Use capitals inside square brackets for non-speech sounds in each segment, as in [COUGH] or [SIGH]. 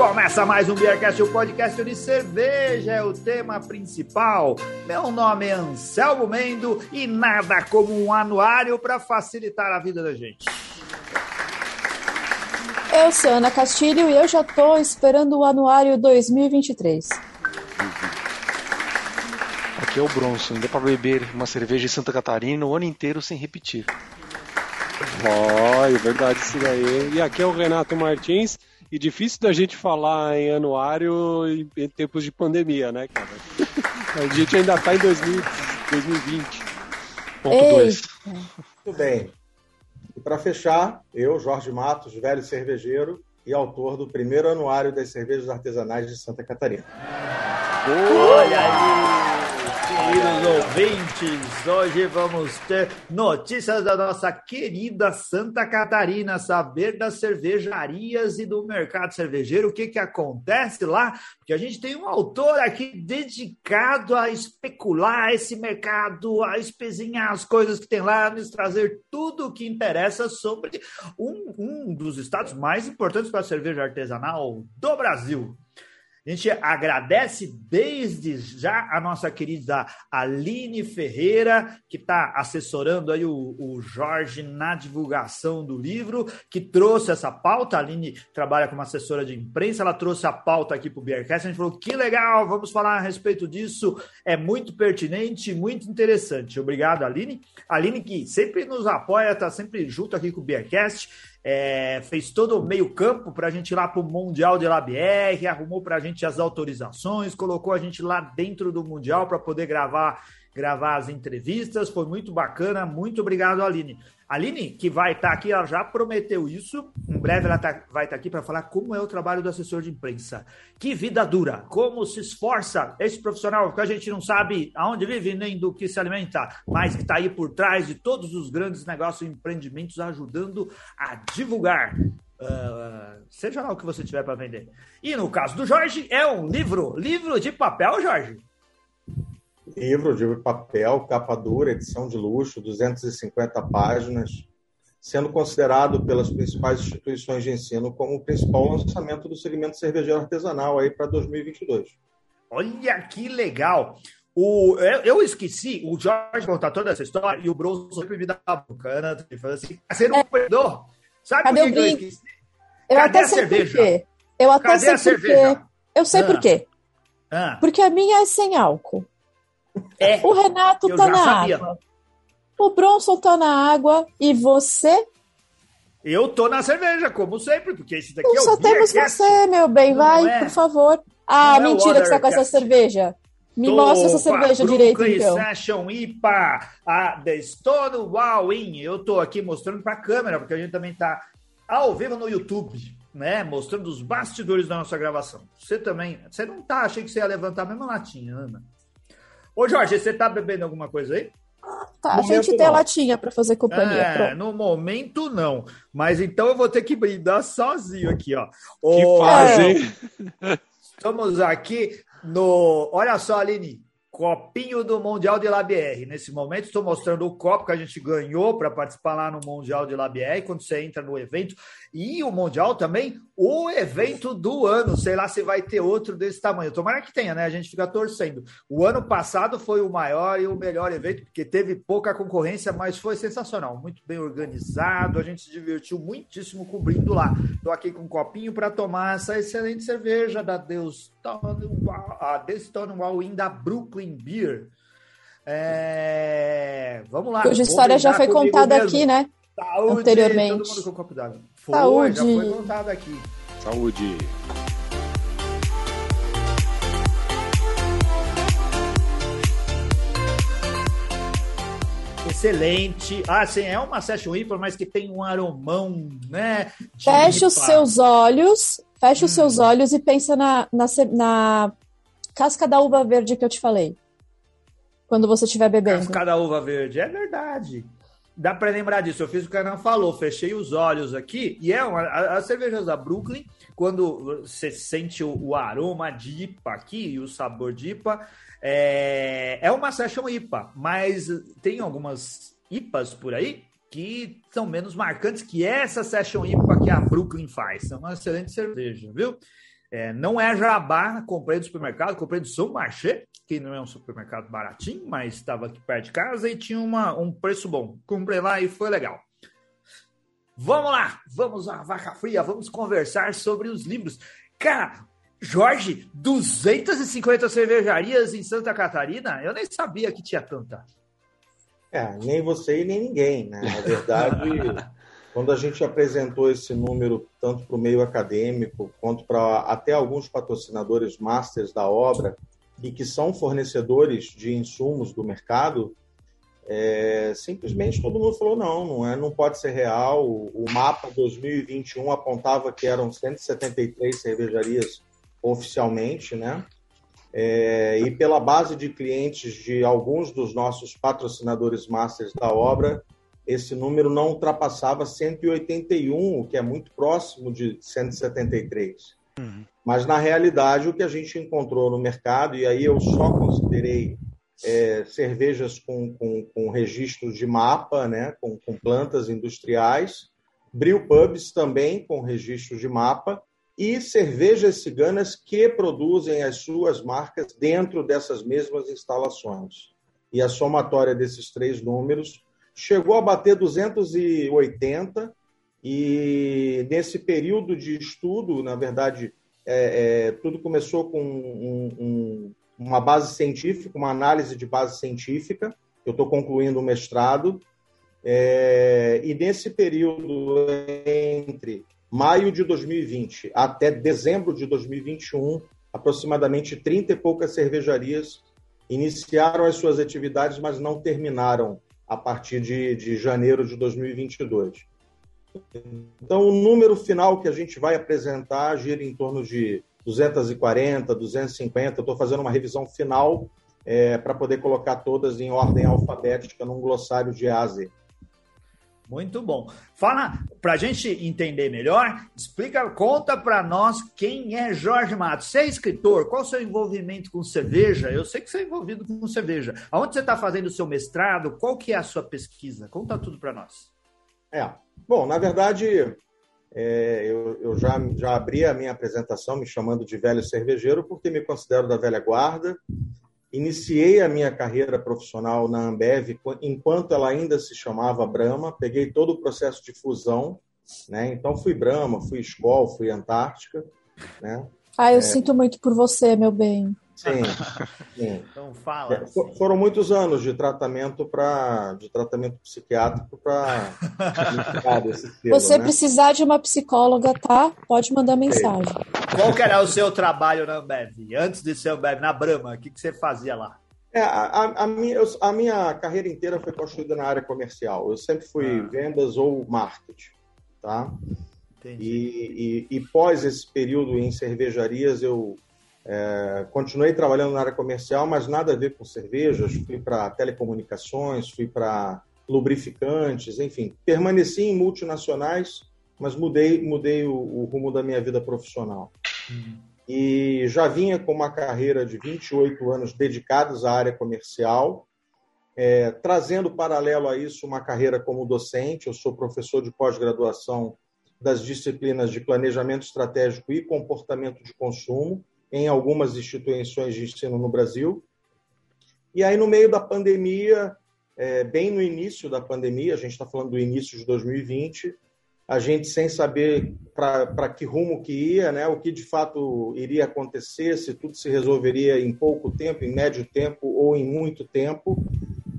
Começa mais um Beercast, o podcast de cerveja é o tema principal. Meu nome é Anselmo Mendo e nada como um anuário para facilitar a vida da gente. Eu sou Ana Castilho e eu já estou esperando o anuário 2023. Aqui é o Bronson, ainda para beber uma cerveja em Santa Catarina o ano inteiro sem repetir. Ó, oh, é verdade isso daí. E aqui é o Renato Martins e difícil da gente falar em anuário em, tempos de pandemia, né, cara? A gente ainda está em 2000, 2020. Ponto 2. Muito bem. E para fechar, eu, Jorge Matos, velho cervejeiro e autor do primeiro anuário das cervejas artesanais de Santa Catarina. Olha aí! Queridos ouvintes. Hoje vamos ter notícias da nossa querida Santa Catarina, saber das cervejarias e do mercado cervejeiro, o que, que acontece lá, porque a gente tem um autor aqui dedicado a especular esse mercado, a espezinhar as coisas que tem lá, nos trazer tudo o que interessa sobre um, um dos estados mais importantes para a cerveja artesanal do Brasil. A gente agradece desde já a nossa querida Aline Ferreira, que está assessorando aí o, o, Jorge na divulgação do livro, que trouxe essa pauta. A Aline trabalha como assessora de imprensa, ela trouxe a pauta aqui para o Beercast. A gente falou que legal, vamos falar a respeito disso. É muito pertinente, muito interessante. Obrigado, Aline. Aline, que sempre nos apoia, está sempre junto aqui com o Beercast é, fez todo o meio-campo para a gente ir lá para o Mundial de LABR, arrumou para a gente as autorizações, colocou a gente lá dentro do Mundial para poder gravar gravar as entrevistas. Foi muito bacana. Muito obrigado, Aline. Aline, que vai estar tá aqui, ela já prometeu isso. Em breve ela tá, vai estar tá aqui para falar como é o trabalho do assessor de imprensa. Que vida dura, como se esforça esse profissional, que a gente não sabe aonde vive nem do que se alimenta, mas que está aí por trás de todos os grandes negócios e empreendimentos, ajudando a divulgar Uh, seja lá o que você tiver para vender. E no caso do Jorge, é um livro, livro de papel, Jorge. Livro de papel, capa dura, edição de luxo, 250 páginas, sendo considerado pelas principais instituições de ensino como o principal lançamento do segmento cervejeiro artesanal aí para 2022. Olha que legal! O, eu, eu, esqueci, o Jorge contar toda essa história e o Bruno sempre me dá a boca, né? Ele fala assim, ser um é. perdedor. Sabe Cadê por que, eu esqueci? Eu Cadê até sei cerveja? por quê. Eu até Cadê sei por quê. Eu sei ah. por quê. Ah. Porque a minha é sem álcool. É, o Renato tá na sabia. água. O Bronson tá na água e você? Eu tô na cerveja, como sempre, porque esse daqui então, é o Só temos você, meu bem, não vai, é. por favor. Ah, não é mentira é que você tá com essa cerveja. Me tô mostra essa cerveja direito, então. Session IPA, a The Stone Wow In. Eu tô aqui mostrando pra câmera, porque a gente também tá ao vivo no YouTube, né? Mostrando os bastidores da nossa gravação. Você também, você não tá, achei que você ia levantar a mesma latinha, Ana. Ô, Jorge, você tá bebendo alguma coisa aí? Tá, a gente tem a latinha para fazer companhia. É, no momento não. Mas então eu vou ter que brindar sozinho aqui, ó. Que fase, hein? Estamos aqui no. Olha só, Aline. Copinho do Mundial de LABR. Nesse momento, estou mostrando o copo que a gente ganhou para participar lá no Mundial de LABR. Quando você entra no evento, e o Mundial também, o evento do ano. Sei lá se vai ter outro desse tamanho. Tomara que tenha, né? A gente fica torcendo. O ano passado foi o maior e o melhor evento, porque teve pouca concorrência, mas foi sensacional. Muito bem organizado. A gente se divertiu muitíssimo cobrindo lá. Estou aqui com um copinho para tomar essa excelente cerveja da Deus a The Stonewall In da Brooklyn Beer. É... Vamos lá. Hoje a história já foi contada aqui, né? Saúde, anteriormente. Todo mundo com um copo d'água. Foi, Saúde. já foi contado aqui. Saúde. Excelente. Ah, sim, é uma Session IPA, mas que tem um aromão, né? Feche os seus olhos, feche hum. os seus olhos e pensa na, na, na casca da uva verde que eu te falei. Quando você estiver bebendo. Casca da uva verde, é verdade dá para lembrar disso. Eu fiz o que o Canan falou, fechei os olhos aqui. E é uma, as cervejas da Brooklyn, quando você sente o, o, aroma de IPA aqui e o sabor de IPA, é, é uma session IPA, mas tem algumas IPAs por aí que são menos marcantes que essa session IPA que a Brooklyn faz. É uma excelente cerveja, viu? É, não é jabá, comprei do supermercado, comprei do São Marché, que não é um supermercado baratinho, mas estava aqui perto de casa e tinha uma, um preço bom. Comprei lá e foi legal. Vamos lá, vamos à vaca fria, vamos conversar sobre os livros. Cara, Jorge, 250 cervejarias em Santa Catarina? Eu nem sabia que tinha tanta. É, nem você e nem ninguém, né? Na verdade, [LAUGHS] quando a gente apresentou esse número tanto para o meio acadêmico quanto para até alguns patrocinadores masters da obra e que são fornecedores de insumos do mercado, é, simplesmente todo mundo falou não, não é, não pode ser real. O, o mapa 2021 apontava que eram 173 cervejarias oficialmente, né? É, e pela base de clientes de alguns dos nossos patrocinadores masters da obra, esse número não ultrapassava 181, o que é muito próximo de 173. Uhum. Mas, na realidade, o que a gente encontrou no mercado, e aí eu só considerei é, cervejas com, com, com registro de mapa, né, com, com plantas industriais, brew pubs também com registro de mapa, e cervejas ciganas que produzem as suas marcas dentro dessas mesmas instalações. E a somatória desses três números chegou a bater 280, e nesse período de estudo, na verdade, é, é, tudo começou com um, um, uma base científica, uma análise de base científica. Eu estou concluindo o mestrado. É, e nesse período entre maio de 2020 até dezembro de 2021, aproximadamente 30 e poucas cervejarias iniciaram as suas atividades, mas não terminaram a partir de, de janeiro de 2022. Então, o número final que a gente vai apresentar gira em torno de 240, 250. Estou fazendo uma revisão final é, para poder colocar todas em ordem alfabética num glossário de A a Z. Muito bom. Fala, para a gente entender melhor, explica, conta para nós quem é Jorge Matos. Você é escritor, qual o seu envolvimento com cerveja? Eu sei que você é envolvido com cerveja. Aonde você está fazendo o seu mestrado? Qual que é a sua pesquisa? Conta tudo para nós. É, bom, na verdade, é, eu, eu já, já abri a minha apresentação me chamando de velho cervejeiro porque me considero da velha guarda Iniciei a minha carreira profissional na Ambev enquanto ela ainda se chamava Brahma. Peguei todo o processo de fusão, né? Então fui Brahma, fui Skol, fui Antártica, né? Ah, eu é... sinto muito por você, meu bem. Sim, [LAUGHS] sim. Então fala. É, foram muitos anos de tratamento para de tratamento psiquiátrico para [LAUGHS] Você né? precisar de uma psicóloga, tá? Pode mandar mensagem. Qual que era o seu trabalho na Ambev? Antes de ser Ambev, na Brahma, o que, que você fazia lá? É, a, a, minha, a minha carreira inteira foi construída na área comercial. Eu sempre fui ah. vendas ou marketing, tá? Entendi. E, e, e pós esse período em cervejarias, eu é, continuei trabalhando na área comercial, mas nada a ver com cervejas. Fui para telecomunicações, fui para lubrificantes, enfim. Permaneci em multinacionais, mas mudei, mudei o, o rumo da minha vida profissional. Uhum. E já vinha com uma carreira de 28 anos dedicados à área comercial, é, trazendo paralelo a isso uma carreira como docente. Eu sou professor de pós-graduação das disciplinas de planejamento estratégico e comportamento de consumo em algumas instituições de ensino no Brasil. E aí, no meio da pandemia, é, bem no início da pandemia, a gente está falando do início de 2020, a gente sem saber para que rumo que ia, né, o que de fato iria acontecer, se tudo se resolveria em pouco tempo, em médio tempo ou em muito tempo,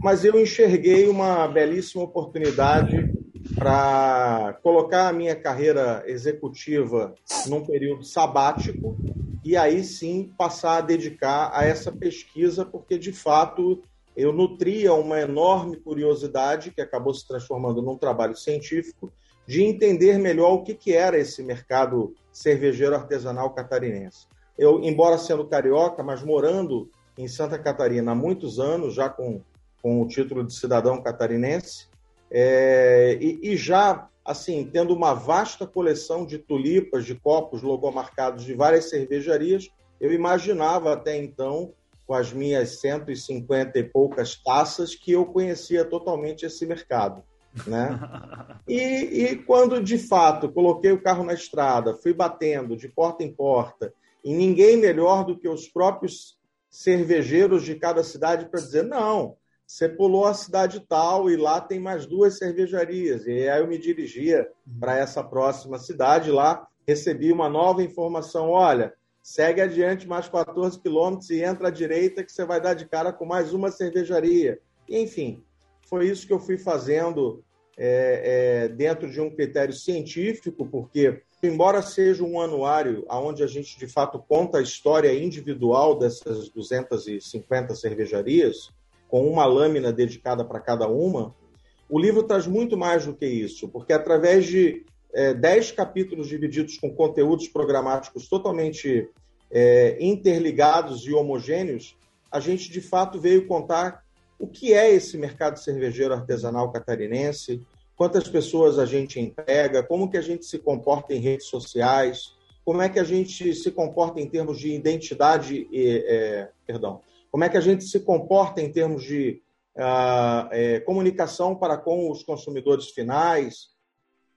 mas eu enxerguei uma belíssima oportunidade para colocar a minha carreira executiva num período sabático e aí sim passar a dedicar a essa pesquisa, porque de fato eu nutria uma enorme curiosidade, que acabou se transformando num trabalho científico, de entender melhor o que, que era esse mercado cervejeiro artesanal catarinense. Eu, embora sendo carioca, mas morando em Santa Catarina há muitos anos, já com, com o título de cidadão catarinense, é, e, e, já assim tendo uma vasta coleção de tulipas, de copos logomarcados de várias cervejarias, eu imaginava até então, com as minhas 150 e poucas taças, que eu conhecia totalmente esse mercado. Né? [LAUGHS] E, e quando de fato coloquei o carro na estrada, fui batendo de porta em porta E ninguém melhor do que os próprios cervejeiros de cada cidade para dizer: não, você pulou a cidade tal e lá tem mais duas cervejarias. E aí eu me dirigia para essa próxima cidade lá, recebi uma nova informação: olha, segue adiante mais 14 quilômetros e entra à direita que você vai dar de cara com mais uma cervejaria. Enfim, foi isso que eu fui fazendo é, é, dentro de um critério científico, porque, embora seja um anuário onde a gente de fato conta a história individual dessas 250 cervejarias, com uma lâmina dedicada para cada uma, o livro traz muito mais do que isso, porque através de é, 10 capítulos divididos com conteúdos programáticos totalmente é, interligados e homogêneos, a gente de fato veio contar o que é esse mercado cervejeiro artesanal catarinense, quantas pessoas a gente emprega, como que a gente se comporta em redes sociais, como é que a gente se comporta em termos de identidade, e, é, perdão, como é que a gente se comporta em termos de uh, é, comunicação para com os consumidores finais,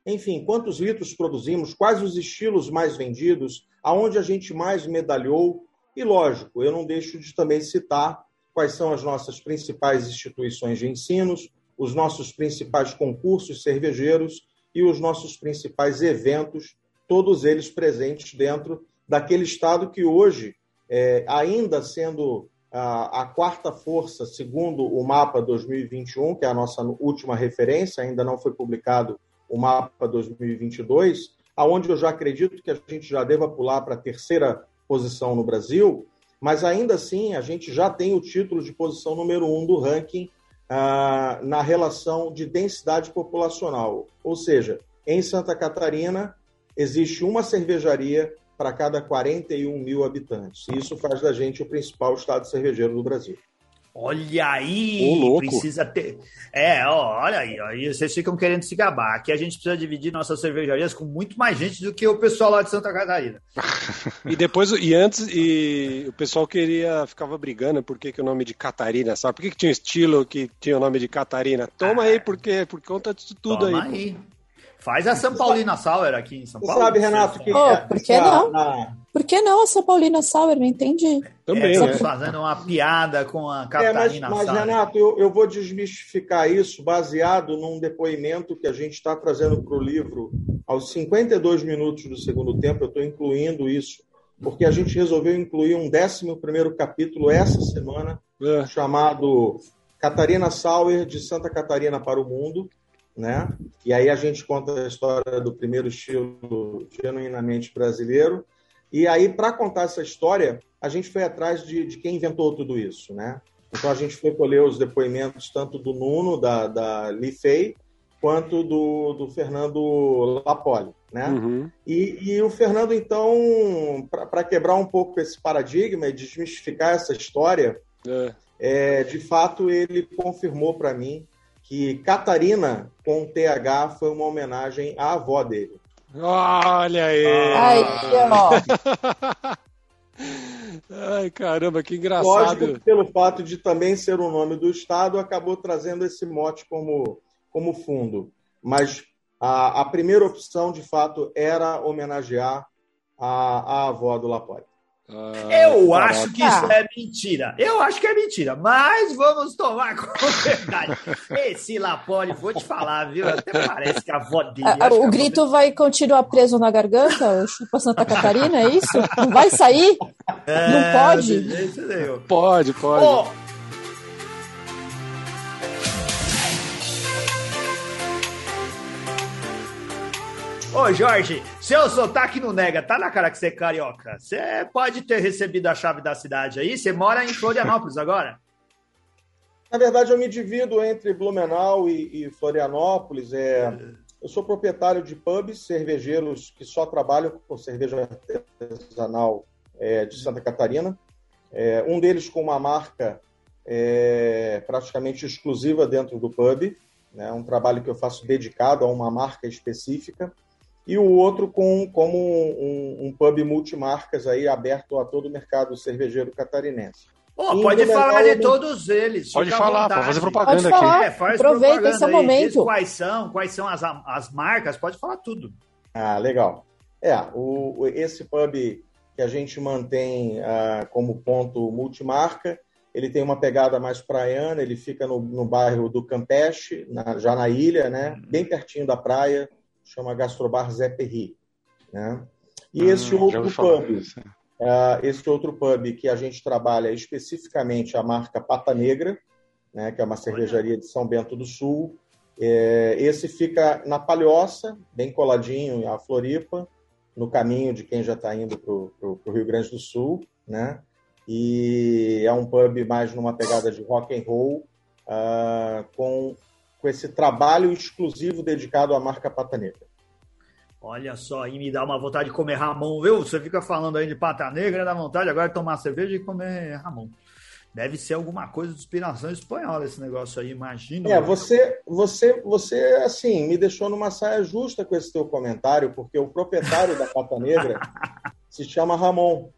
enfim, quantos litros produzimos, quais os estilos mais vendidos, aonde a gente mais medalhou, e lógico, eu não deixo de também citar quais são as nossas principais instituições de ensino, os nossos principais concursos cervejeiros e os nossos principais eventos, todos eles presentes dentro daquele estado que hoje, é, ainda sendo a, quarta força, segundo o mapa 2021, que é a nossa última referência, ainda não foi publicado o mapa 2022, aonde eu já acredito que a gente já deva pular para a terceira posição no Brasil, mas ainda assim a gente já tem o título de posição número um do ranking ah, na relação de densidade populacional. Ou seja, em Santa Catarina existe uma cervejaria para cada 41 mil habitantes. Isso faz da gente o principal estado cervejeiro do Brasil. Olha aí, precisa ter. É, ó, olha aí, aí vocês ficam querendo se gabar. Aqui a gente precisa dividir nossas cervejarias com muito mais gente do que o pessoal lá de Santa Catarina. [LAUGHS] e depois, e antes, e o pessoal queria, ficava brigando por que, que o nome de Catarina, sabe? Por que, que tinha um estilo que tinha o nome de Catarina? Toma ah, aí, porque por conta disso tudo aí. aí. Faz a São Paulina Sauer aqui em São Paulo. Você sabe, Renato, que. Oh, por que não? Na... Por que não a São Paulina Sauer? Não entendi. Também, é, né? fazendo uma piada com a Catarina é, mas, mas Renato, eu, eu vou desmistificar isso baseado num depoimento que a gente está trazendo para o livro aos 52 minutos do segundo tempo. Eu estou incluindo isso, porque a gente resolveu incluir um 11 capítulo essa semana, é. chamado Catarina Sauer, de Santa Catarina para o Mundo né? E aí a gente conta a história do primeiro estilo genuinamente brasileiro. E aí, para contar essa história, a gente foi atrás de, de, quem inventou tudo isso, né? Então a gente foi colher os depoimentos tanto do Nuno, da, da Lifei, quanto do, do Fernando Lapoli, né? Uhum. E, e, o Fernando, então, para quebrar um pouco esse paradigma e desmistificar essa história, é. É, de fato ele confirmou para mim que Catarina com TH foi uma homenagem à avó dele. Olha aí! Ai, [LAUGHS] Ai, caramba, que engraçado. Lógico, pelo fato de também ser o nome do estado, acabou trazendo esse mote como, como fundo. Mas a, a primeira opção, de fato, era homenagear a, a avó do Laporte. Ah, eu acho que isso é mentira. Eu acho que é mentira, mas vamos tomar como [LAUGHS] verdade. Esse Lapoli, vou te falar, viu? Até parece que a avó dele. Ah, o grito avó... vai continuar preso na garganta? O chupa Santa Catarina, é isso? Não vai sair? É, Não pode? Pode, pode. Oh, Ô, Jorge, seu sotaque não nega, tá na cara que você é carioca. Você pode ter recebido a chave da cidade aí, você mora em Florianópolis agora? Na verdade, eu me divido entre Blumenau e, e Florianópolis. É, eu sou proprietário de pubs, cervejeiros que só trabalham com cerveja artesanal é, de Santa Catarina. É, um deles com uma marca é, praticamente exclusiva dentro do pub. É né, um trabalho que eu faço dedicado a uma marca específica e o outro com, como um, um, pub multimarcas aí aberto a todo o mercado cervejeiro catarinense. Oh, pode falar de todos eles. Pode falar, pode fazer propaganda pode falar. aqui. É, faz Aproveita esse momento. quais são, quais são as, as marcas, pode falar tudo. Ah, legal. É, o, esse pub que a gente mantém uh, como ponto multimarca. Ele tem uma pegada mais praiana, ele fica no, no bairro do Campeche, na, já na ilha, né? bem pertinho da praia, chama Gastrobar Zé Perri. Né? E hum, esse outro pub, uh, esse outro pub que a gente trabalha especificamente a marca Pata Negra, né? que é uma cervejaria de São Bento do Sul. É, esse fica na Palhoça, bem coladinho à Floripa, no caminho de quem já está indo para o Rio Grande do Sul, né? E é um pub mais numa pegada de rock and roll, uh, com, com esse trabalho exclusivo dedicado à marca Pata Negra. Olha só, e me dá uma vontade de comer Ramon, viu? Você fica falando aí de Pata Negra, dá vontade agora de tomar cerveja e comer Ramon. Deve ser alguma coisa de inspiração espanhola esse negócio aí, imagina. É, você, você, você, assim, me deixou numa saia justa com esse teu comentário, porque o proprietário da Pata Negra [LAUGHS] se chama Ramon.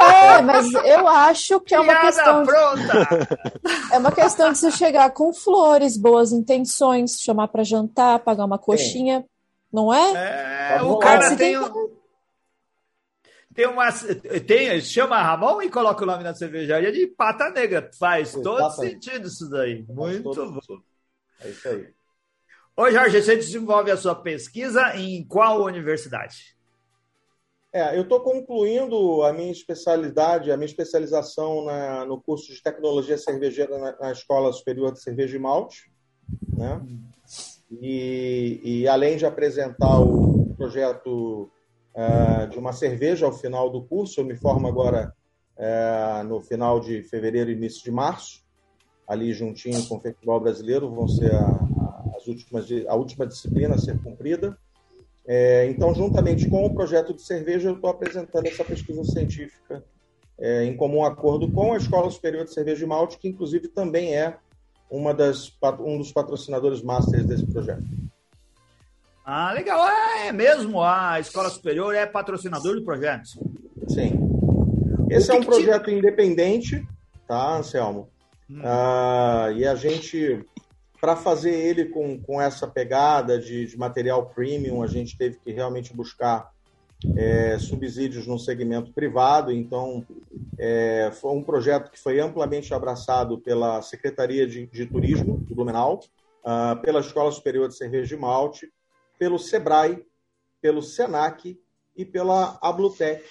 É, mas eu acho que é uma Piada questão. Pronta. É uma questão de você chegar com flores, boas intenções, chamar para jantar, pagar uma coxinha, Sim. não é? É, o cara tem, tem uma. Tem, chama Ramon e coloca o nome na cervejaria de pata negra. Faz todo sentido isso daí. Muito bom. É isso aí. Ô, Jorge, você desenvolve a sua pesquisa em qual universidade? É, eu estou concluindo a minha especialidade, a minha especialização na, no curso de tecnologia cervejeira na, na, Escola Superior de Cerveja e Malte, né? E, e além de apresentar o projeto uh, de uma cerveja ao final do curso. Eu me formo agora uh, no final de fevereiro e início de março, ali juntinho com o Festival Brasileiro, vão ser a, a, as últimas, a última disciplina a ser cumprida. É, então, juntamente com o projeto de cerveja, eu estou apresentando essa pesquisa científica é, em comum acordo com a Escola Superior de Cerveja e Malte, que inclusive também é uma das, um dos patrocinadores masters desse projeto. Ah, legal. Ah, é mesmo. A Escola Superior é patrocinador do projeto. Sim. Esse é um projeto te... independente, tá, Anselmo? Hum. Ah, e a gente, para fazer ele com, com essa pegada de, de, material premium, a gente teve que realmente buscar é, subsídios no segmento privado. Então, é, foi um projeto que foi amplamente abraçado pela Secretaria de, de Turismo do Blumenau, ah, pela Escola Superior de Cerveja de Malte, pelo SEBRAE, pelo SENAC e pela Ablutec,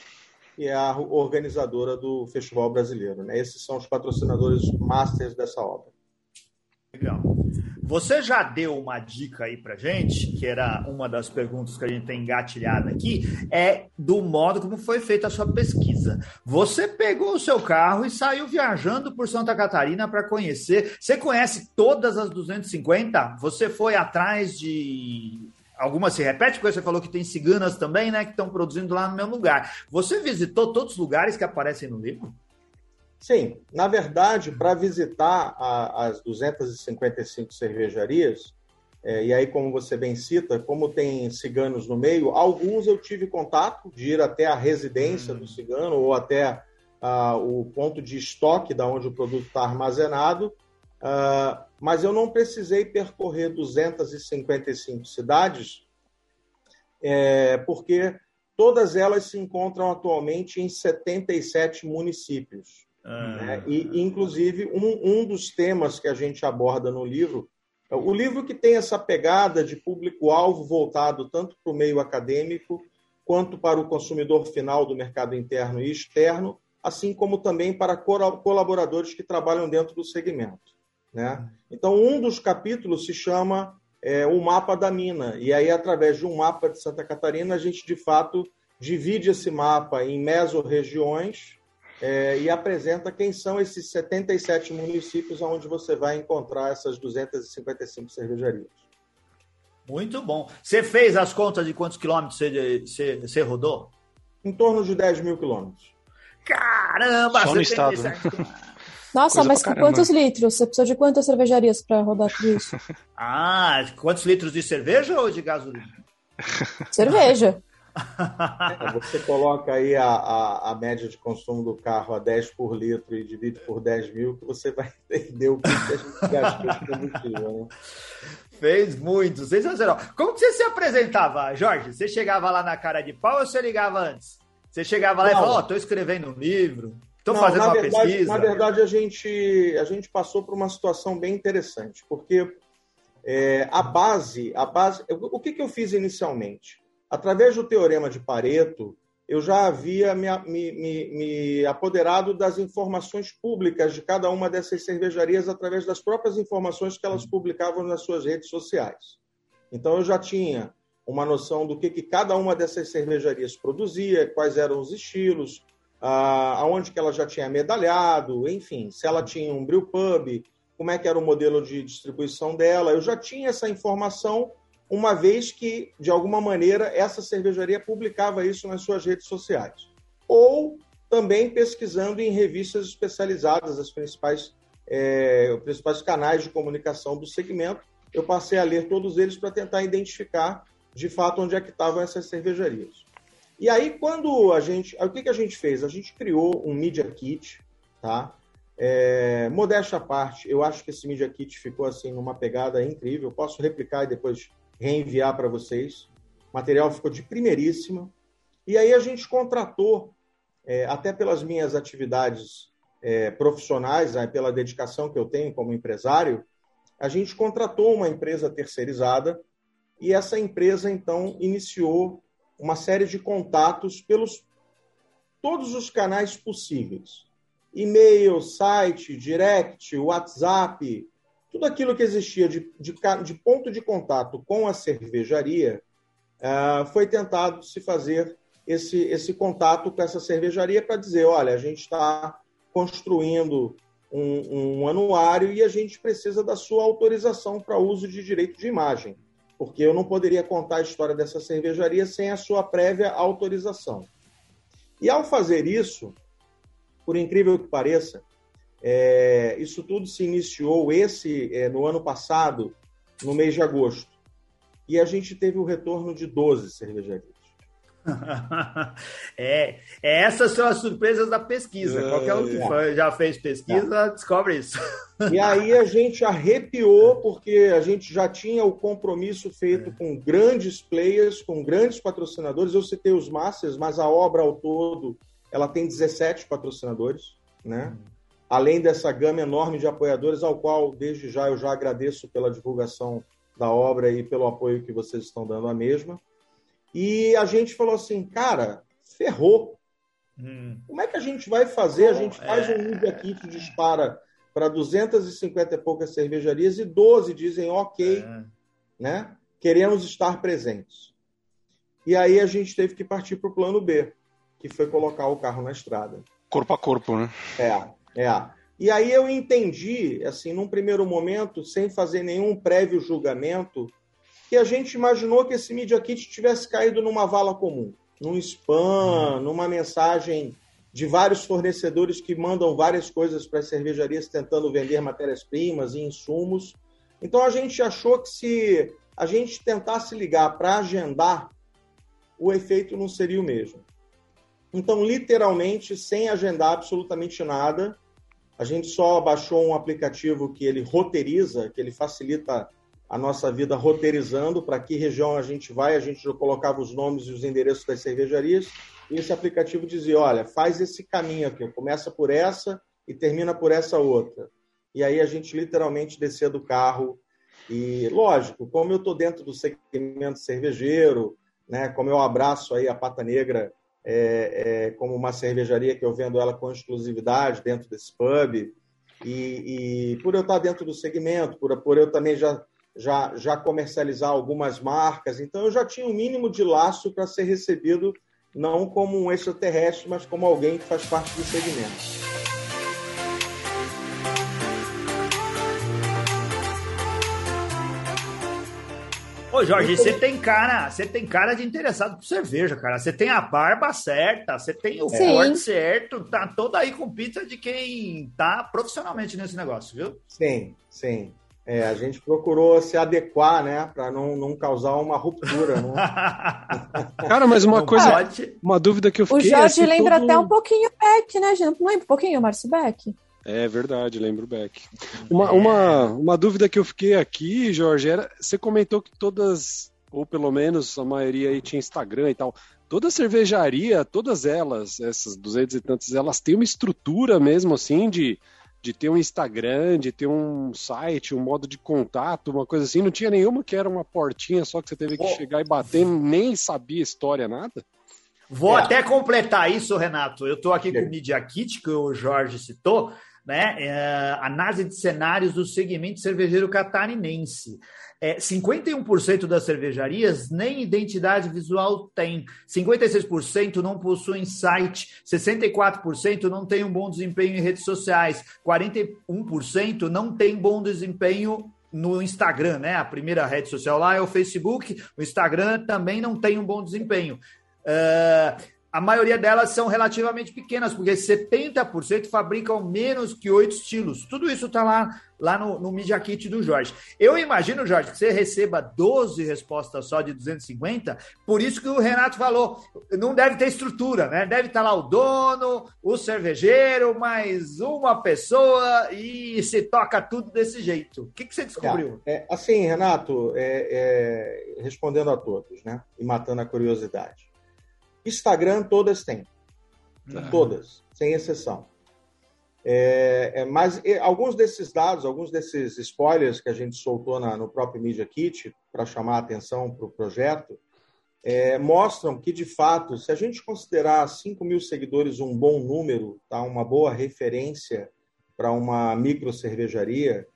que é a organizadora do Festival Brasileiro. Né? Esses são os patrocinadores masters dessa obra. Legal. Você já deu uma dica aí pra gente, que era uma das perguntas que a gente tem engatilhada aqui, é do modo como foi feita a sua pesquisa. Você pegou o seu carro e saiu viajando por Santa Catarina para conhecer. Você conhece todas as 250? Você foi atrás de algumas se repete, porque você falou que tem ciganas também, né, que estão produzindo lá no meu lugar. Você visitou todos os lugares que aparecem no livro? Sim, na verdade, para visitar a, as 255 cervejarias, é, e aí, como você bem cita, como tem ciganos no meio, alguns eu tive contato de ir até a residência hum. do cigano ou até uh, o ponto de estoque da onde o produto está armazenado, Uh, mas eu não precisei percorrer 255 cidades, é, porque todas elas se encontram atualmente em 77 municípios. Ah. Né? E, inclusive, um, um dos temas que a gente aborda no livro, o livro que tem essa pegada de público-alvo voltado tanto para o meio acadêmico quanto para o consumidor final do mercado interno e externo, assim como também para colaboradores que trabalham dentro do segmento. Né? Então, um dos capítulos se chama é, O Mapa da Mina. E aí, através de um mapa de Santa Catarina, a gente, de fato, divide esse mapa em mesorregiões é, e apresenta quem são esses 77 municípios onde você vai encontrar essas 255 cervejarias. Muito bom. Você fez as contas de quantos quilômetros você, você, você rodou? Em torno de 10 mil quilômetros. Caramba! Só no estado. Né? [LAUGHS] Nossa, mas com quantos litros? Você precisa de quantas cervejarias para rodar tudo isso? [LAUGHS] ah, quantos litros de cerveja ou de gasolina? Cerveja. [LAUGHS] Você coloca aí a, a, a, média de consumo do carro a 10 por litro e divide por 10 mil, que você vai entender o que a gente gastou de combustível, né? Fez muito, sensacional. Como que você se apresentava, Jorge? Você chegava lá na cara de pau ou você ligava antes? Você chegava lá Não. e falava, ó, oh, tô escrevendo um livro, tô Não, fazendo uma verdade, pesquisa. Na verdade, a gente, a gente passou por uma situação bem interessante, porque é, a base, a base, o que, que eu fiz inicialmente? Através do teorema de Pareto, eu já havia me, me, me, apoderado das informações públicas de cada uma dessas cervejarias através das próprias informações que elas publicavam nas suas redes sociais. Então, eu já tinha uma noção do que, que cada uma dessas cervejarias produzia, quais eram os estilos, aonde que ela já tinha medalhado, enfim, se ela tinha um brew pub, como é que era o modelo de distribuição dela. Eu já tinha essa informação uma vez que, de alguma maneira, essa cervejaria publicava isso nas suas redes sociais. Ou também pesquisando em revistas especializadas, as principais, é, os principais canais de comunicação do segmento. Eu passei a ler todos eles para tentar identificar, de fato, onde é que estavam essas cervejarias. E aí, quando a gente. O que, que a gente fez? A gente criou um Media Kit, tá? É, modéstia à parte, eu acho que esse Media Kit ficou assim numa pegada incrível. Posso replicar e depois reenviar para vocês. O material ficou de primeiríssima. E aí a gente contratou, é, até pelas minhas atividades é, profissionais, né, pela dedicação que eu tenho como empresário, a gente contratou uma empresa terceirizada e essa empresa então iniciou uma série de contatos pelos todos os canais possíveis. E-mail, site, direct, WhatsApp, tudo aquilo que existia de, de, de ponto de contato com a cervejaria, uh, foi tentado se fazer esse, esse contato com essa cervejaria para dizer: olha, a gente está construindo um, um, anuário e a gente precisa da sua autorização para uso de direito de imagem, porque eu não poderia contar a história dessa cervejaria sem a sua prévia autorização. E ao fazer isso, por incrível que pareça, é, isso tudo se iniciou esse é, no ano passado, no mês de agosto. E a gente teve o retorno de 12 cervejarias. [LAUGHS] é, essas são as surpresas da pesquisa. Qualquer um que é. foi, já fez pesquisa tá. descobre isso. E aí a gente arrepiou, porque a gente já tinha o compromisso feito é. com grandes players, com grandes patrocinadores. Eu citei os Masters, mas a obra ao todo ela tem 17 patrocinadores, né? Hum além dessa gama enorme de apoiadores, ao qual, desde já, eu já agradeço pela divulgação da obra e pelo apoio que vocês estão dando à mesma. E a gente falou assim, cara, ferrou. Hum. Como é que a gente vai fazer? a gente faz é... um Media Kit dispara para 250 e poucas cervejarias e 12 dizem ok, é... né? Queremos estar presentes. E aí a gente teve que partir para o plano B, que foi colocar o carro na estrada. Corpo a corpo, né? É. É. E aí eu entendi, assim, num primeiro momento, sem fazer nenhum prévio julgamento, que a gente imaginou que esse Media Kit tivesse caído numa vala comum, num spam, uhum. numa mensagem de vários fornecedores que mandam várias coisas para as cervejarias tentando vender matérias-primas e insumos. Então a gente achou que se a gente tentasse ligar para agendar, o efeito não seria o mesmo. Então, literalmente, sem agendar absolutamente nada, a gente só baixou um aplicativo que ele roteiriza, que ele facilita a nossa vida roteirizando para que região a gente vai. A gente já colocava os nomes e os endereços das cervejarias. E esse aplicativo dizia: olha, faz esse caminho aqui, começa por essa e termina por essa outra. E aí a gente literalmente descia do carro. E, lógico, como eu estou dentro do segmento cervejeiro, né, como eu abraço aí a Pata Negra é, é, como uma cervejaria que eu vendo ela com exclusividade dentro desse pub. E, e por eu estar dentro do segmento, por, por eu também já, já, já comercializar algumas marcas, então eu já tinha um mínimo de laço para ser recebido não como um extraterrestre, mas como alguém que faz parte do segmento. Ô, Jorge, você tem cara, você tem cara de interessado por cerveja, cara. Você tem a barba certa, você tem o Sim. corte certo, tá todo aí com pizza de quem tá profissionalmente nesse negócio, viu? Sim, sim. É, a gente procurou se adequar, né, para não, não causar uma ruptura. Não... [LAUGHS] Cara, mas uma não coisa, pode. uma dúvida que eu fiquei. O Jorge lembra todo... até um pouquinho Beck, né, gente? Não lembra um pouquinho o Márcio Beck? É verdade, lembro o Beck. Uma, uma, uma dúvida que eu fiquei aqui, Jorge, era. Você comentou que todas, ou pelo menos a maioria aí tinha Instagram e tal. Toda cervejaria, todas elas, essas duzentas e tantas, elas têm uma estrutura mesmo assim de, de ter um Instagram, de ter um site, um modo de contato, uma coisa assim. Não tinha nenhuma que era uma portinha só que você teve que oh. chegar e bater, nem sabia história, nada? Vou é. até completar isso, Renato. Eu estou aqui com o Media Kit, que o Jorge citou né? É, análise de cenários do segmento cervejeiro catarinense. É, 51% das cervejarias nem identidade visual tem, 56% não possuem site, 64% não tem um bom desempenho em redes sociais, 41% não tem bom desempenho no Instagram, né? A primeira rede social lá é o Facebook, o Instagram também não tem um bom desempenho. Uh, a maioria delas são relativamente pequenas, porque 70% fabricam menos que oito estilos. Tudo isso está lá, lá no, no Media Kit do Jorge. Eu imagino, Jorge, que você receba 12 respostas só de 250, por isso que o Renato falou, não deve ter estrutura, né? Deve estar tá lá o dono, o cervejeiro, mais uma pessoa e se toca tudo desse jeito. O que, que você descobriu? É, é, assim, Renato, é, é, respondendo a todos, né? E matando a curiosidade. Instagram todas têm. Uhum. Todas, sem exceção. É, é, mas é, alguns desses dados, alguns desses spoilers que a gente soltou na, no próprio Media Kit para chamar a atenção para o projeto, é, mostram que, de fato, se a gente considerar 5 mil seguidores um bom número, tá, uma boa referência para uma micro cervejaria,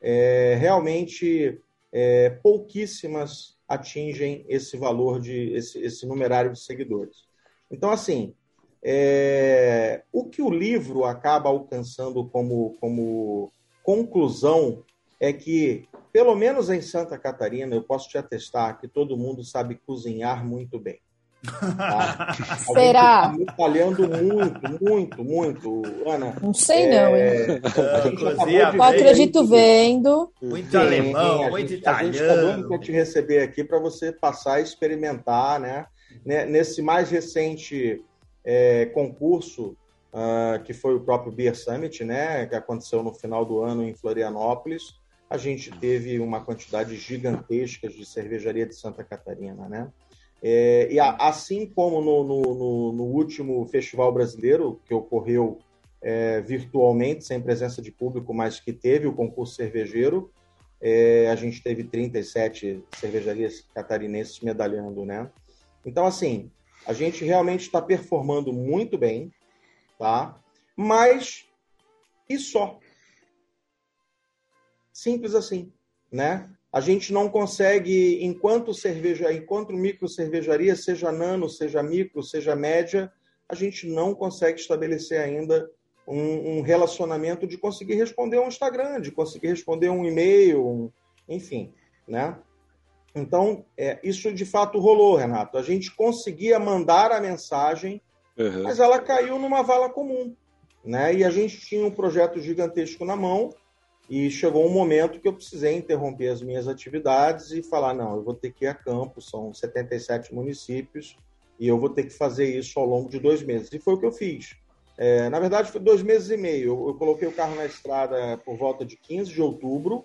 é, realmente é, pouquíssimas atingem esse valor de esse, esse numerário de seguidores. Então, assim, é, o que o livro acaba alcançando como, como conclusão é que, pelo menos em Santa Catarina, eu posso te atestar que todo mundo sabe cozinhar muito bem. Tá? [LAUGHS] Será? Tá falhando muito, muito, muito, Ana. Não sei é, não, hein? Eu acredito vendo. Muito alemão, muito gente, italiano. A gente está doido para te receber aqui para você passar e experimentar, né? Nesse mais recente é, concurso, uh, que foi o próprio Beer Summit, né? Que aconteceu no final do ano em Florianópolis, a gente teve uma quantidade gigantesca de cervejaria de Santa Catarina, né? É, e a, assim como no, no, no, último Festival Brasileiro, que ocorreu é, virtualmente, sem presença de público, mas que teve o concurso cervejeiro, é, a gente teve 37 cervejarias catarinenses medalhando, né? Então, assim, a gente realmente está performando muito bem, tá? Mas e só? Simples assim, né? A gente não consegue, enquanto cerveja, enquanto micro cervejaria, seja nano, seja micro, seja média, a gente não consegue estabelecer ainda um, um relacionamento de conseguir responder um Instagram, de conseguir responder um e-mail, um, enfim, né? Então, é, isso de fato rolou, Renato. A gente conseguia mandar a mensagem, uhum. mas ela caiu numa vala comum. Né? E a gente tinha um projeto gigantesco na mão, e chegou um momento que eu precisei interromper as minhas atividades e falar: não, eu vou ter que ir a campo, são 77 municípios, e eu vou ter que fazer isso ao longo de dois meses. E foi o que eu fiz. É, na verdade, foi dois meses e meio. Eu, eu, coloquei o carro na estrada por volta de 15 de outubro,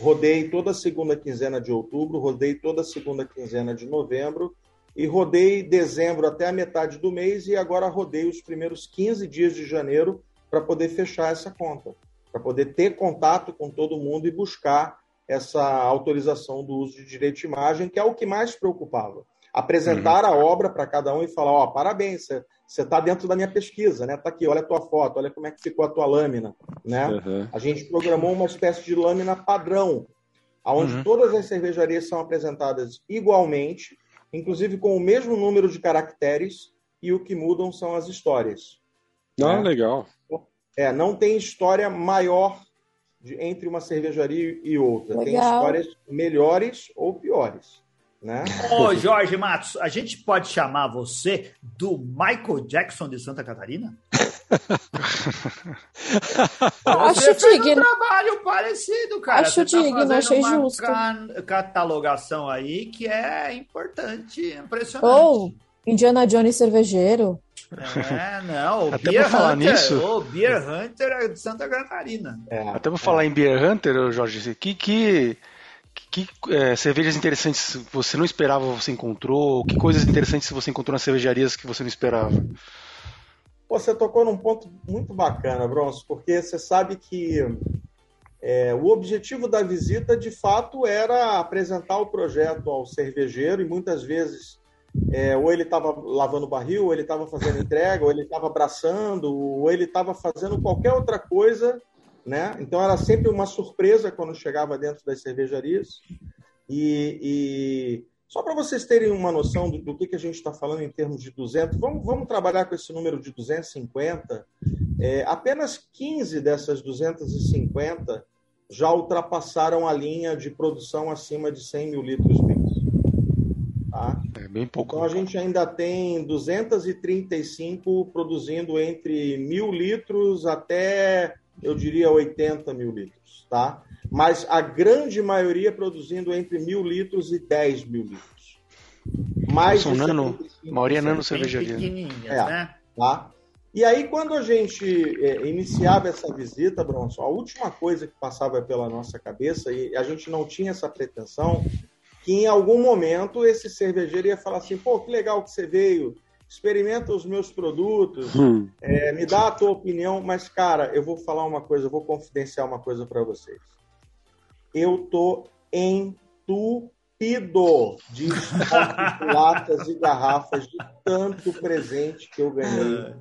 rodei toda a segunda quinzena de outubro, rodei toda a segunda quinzena de novembro, e rodei dezembro até a metade do mês, e agora rodei os primeiros 15 dias de janeiro para poder fechar essa conta para poder ter contato com todo mundo e buscar essa autorização do uso de direito de imagem, que é o que mais preocupava. Apresentar uhum. a obra para cada um e falar: ó, oh, parabéns, você está dentro da minha pesquisa, né? Está aqui, olha a tua foto, olha como é que ficou a tua lâmina, né? Uhum. A gente programou uma espécie de lâmina padrão, onde uhum. todas as cervejarias são apresentadas igualmente, inclusive com o mesmo número de caracteres, e o que mudam são as histórias. Ah, né? legal. É, não tem história maior de, entre uma cervejaria e outra. Legal. Tem histórias melhores ou piores. Né? Ô, Jorge Matos, a gente pode chamar você do Michael Jackson de Santa Catarina? [LAUGHS] acho digno. um trabalho parecido, cara. Acho Você tá digno, tá achei uma justo. catalogação aí que é importante, impressionante. Ou oh, Indiana Jones cervejeiro. É, não, o Até Beer falar Hunter, nisso. O Beer Hunter é de Santa Catarina. É, Até pra é. falar em Beer Hunter, Jorge, que, que, que é, cervejas interessantes você não esperava você encontrou? Que coisas interessantes você encontrou nas cervejarias que você não esperava? Você tocou num ponto muito bacana, Bronson, porque você sabe que é, o objetivo da visita, de fato, era apresentar o projeto ao cervejeiro e muitas vezes é, ou ele estava lavando barril, ou ele estava fazendo entrega, ou ele estava abraçando, ou ele estava fazendo qualquer outra coisa, né? Então era sempre uma surpresa quando chegava dentro das cervejarias. E, e só para vocês terem uma noção do, do que, que a gente está falando em termos de 200, vamos, vamos trabalhar com esse número de 250. É, apenas 15 dessas 250 já ultrapassaram a linha de produção acima de 100 mil litros mês. É bem pouco. Então a gente ainda tem 235 produzindo entre mil litros até, eu diria, 80 mil litros. Tá? Mas a grande maioria produzindo entre mil litros e 10 mil litros. Mais São nano, maioria nano cervejaria. É, né? Tá? E aí, quando a gente é, iniciava essa visita, Bronson, a última coisa que passava pela nossa cabeça, e a gente não tinha essa pretensão, que em algum momento esse cervejeiro ia falar assim: pô, que legal que você veio, experimenta os meus produtos, hum. é, me dá a tua opinião, mas cara, eu vou falar uma coisa, eu vou confidenciar uma coisa para vocês. Eu tô entupido de latas e garrafas de tanto presente que eu ganhei,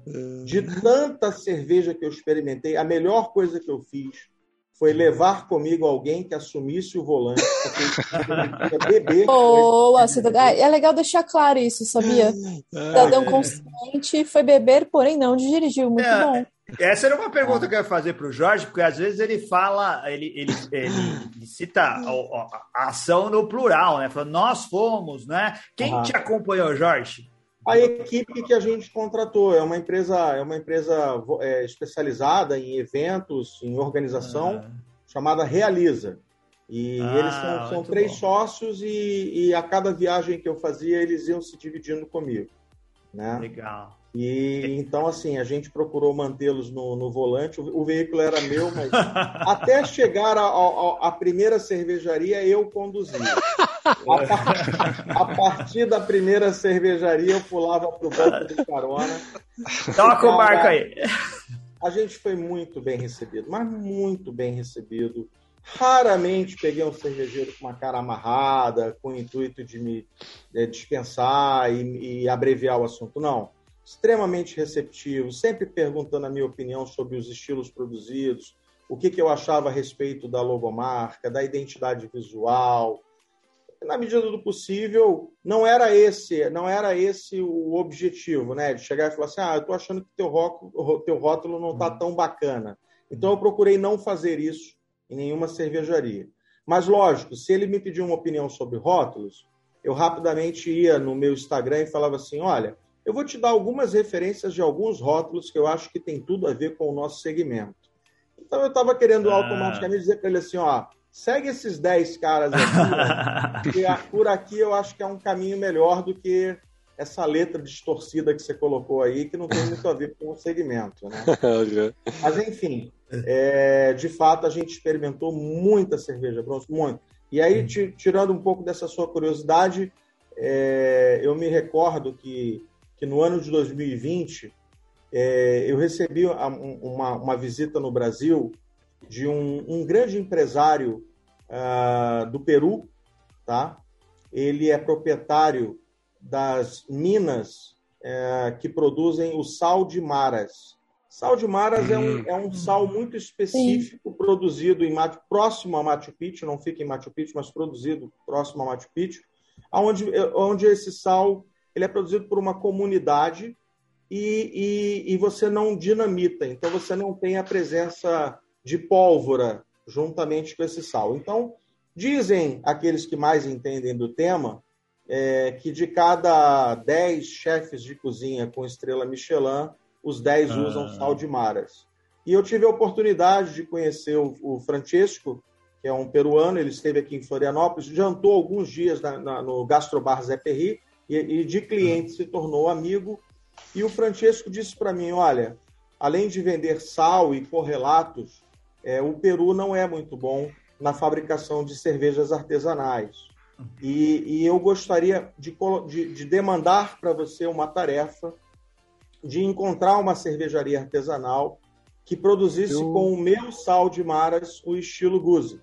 de tanta cerveja que eu experimentei. A melhor coisa que eu fiz foi levar comigo alguém que assumisse o volante, porque beber. [LAUGHS] Boa, é legal deixar claro isso, sabia? Cidadão é. consciente foi beber, porém não dirigiu. Muito é, bom. Essa era uma pergunta que eu ia fazer para o Jorge, porque às vezes ele fala, ele, ele, ele cita a, a, ação no plural, né? Falando, nós fomos, né? Quem uhum. te acompanhou, Jorge? A equipe que a gente contratou é uma empresa, é uma empresa é, especializada em eventos, em organização, ah. chamada Realiza. E ah, eles são, são três bom. sócios e, e, a cada viagem que eu fazia eles iam se dividindo comigo, né? Legal. E então, assim, a gente procurou mantê-los no, no, volante. O, o, veículo era meu, mas [LAUGHS] até chegar à primeira cervejaria, eu conduzia. A, partir da primeira cervejaria, eu pulava para o banco de carona. Toca o barco aí. A gente foi muito bem recebido, mas muito bem recebido. Raramente peguei um cervejeiro com uma cara amarrada, com o intuito de me é, dispensar e, e abreviar o assunto. Não extremamente receptivo, sempre perguntando a minha opinião sobre os estilos produzidos, o que, que eu achava a respeito da logomarca, da identidade visual. Na medida do possível, não era esse, não era esse o objetivo, né? De chegar e falar assim, ah, eu tô achando que teu rótulo, teu rótulo não está tão bacana. Então eu procurei não fazer isso em nenhuma cervejaria. Mas lógico, se ele me pediu uma opinião sobre rótulos, eu rapidamente ia no meu Instagram e falava assim, olha, eu vou te dar algumas referências de alguns rótulos que eu acho que tem tudo a ver com o nosso segmento. Então eu estava querendo ah. automaticamente dizer para ele assim, ó, segue esses 10 caras aqui, [LAUGHS] né? por aqui eu acho que é um caminho melhor do que essa letra distorcida que você colocou aí, que não tem muito a ver com o segmento. Né? [LAUGHS] Mas, enfim, é, de fato, a gente experimentou muita cerveja bronze, muito. E aí, tirando um pouco dessa sua curiosidade, é, eu me recordo que que no ano de 2020 é, eu recebi uma, uma, visita no Brasil de um, um grande empresário uh, do Peru, tá? Ele é proprietário das minas uh, que produzem o sal de Maras. Sal de Maras é, um, é um sal muito específico Sim. produzido em próximo a Machu Picchu, não fica em Machu Picchu, mas produzido próximo a Machu Picchu, onde, onde esse sal ele é produzido por uma comunidade e, e, e você não dinamita, então você não tem a presença de pólvora juntamente com esse sal. Então, dizem aqueles que mais entendem do tema é, que de cada 10 chefes de cozinha com estrela Michelin, os 10 ah. usam sal de maras. E eu tive a oportunidade de conhecer o, o Francesco, que é um peruano, ele esteve aqui em Florianópolis, jantou alguns dias na, na, no Gastrobar Zé Perri, e, e de cliente se tornou amigo. E o Francesco disse para mim: olha, além de vender sal e correlatos, é, o Peru não é muito bom na fabricação de cervejas artesanais. E, e eu gostaria de, de, de demandar para você uma tarefa de encontrar uma cervejaria artesanal que produzisse eu... com o meu sal de maras o estilo Guzi.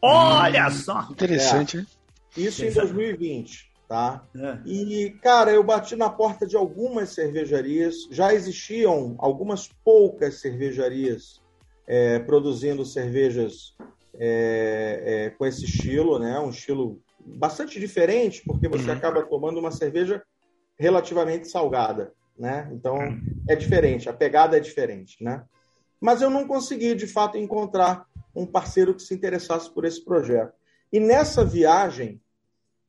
Olha só! Interessante, é. Isso em 2020, tá? É. E, cara, eu bati na porta de algumas cervejarias. Já existiam algumas poucas cervejarias é, produzindo cervejas é, é, com esse estilo, né? Um estilo bastante diferente, porque você uhum. acaba tomando uma cerveja relativamente salgada, né? Então é diferente, a pegada é diferente, né? Mas eu não consegui, de fato, encontrar um parceiro que se interessasse por esse projeto. E nessa viagem,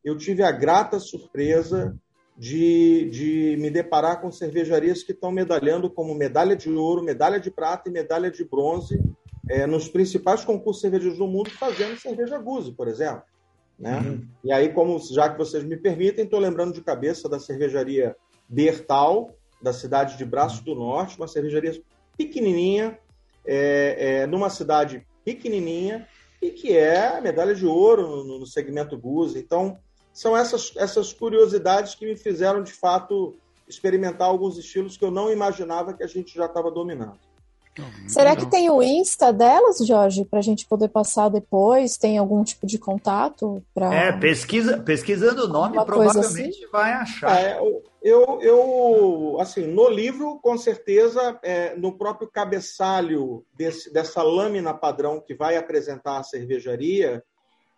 eu tive a grata surpresa de, de me deparar com cervejarias que estão medalhando como medalha de ouro, medalha de prata e medalha de bronze é, nos principais concursos cervejeiros do mundo, fazendo cerveja Guzi, por exemplo. Né? Uhum. E aí, como já que vocês me permitem, estou lembrando de cabeça da cervejaria Bertal, da cidade de Braço do Norte, uma cervejaria pequenininha, é, é, numa cidade pequenininha e que é medalha de ouro no, no segmento Guzi. Então, são essas, essas curiosidades que me fizeram, de fato, experimentar alguns estilos que eu não imaginava que a gente já estava dominando. Será que tem o Insta delas, Jorge, para a gente poder passar depois? Tem algum tipo de contato? Pra... É, pesquisa, pesquisando o nome, provavelmente assim? vai achar. É, eu, eu, assim, no livro, com certeza, é, no próprio cabeçalho desse, dessa lâmina padrão que vai apresentar a cervejaria,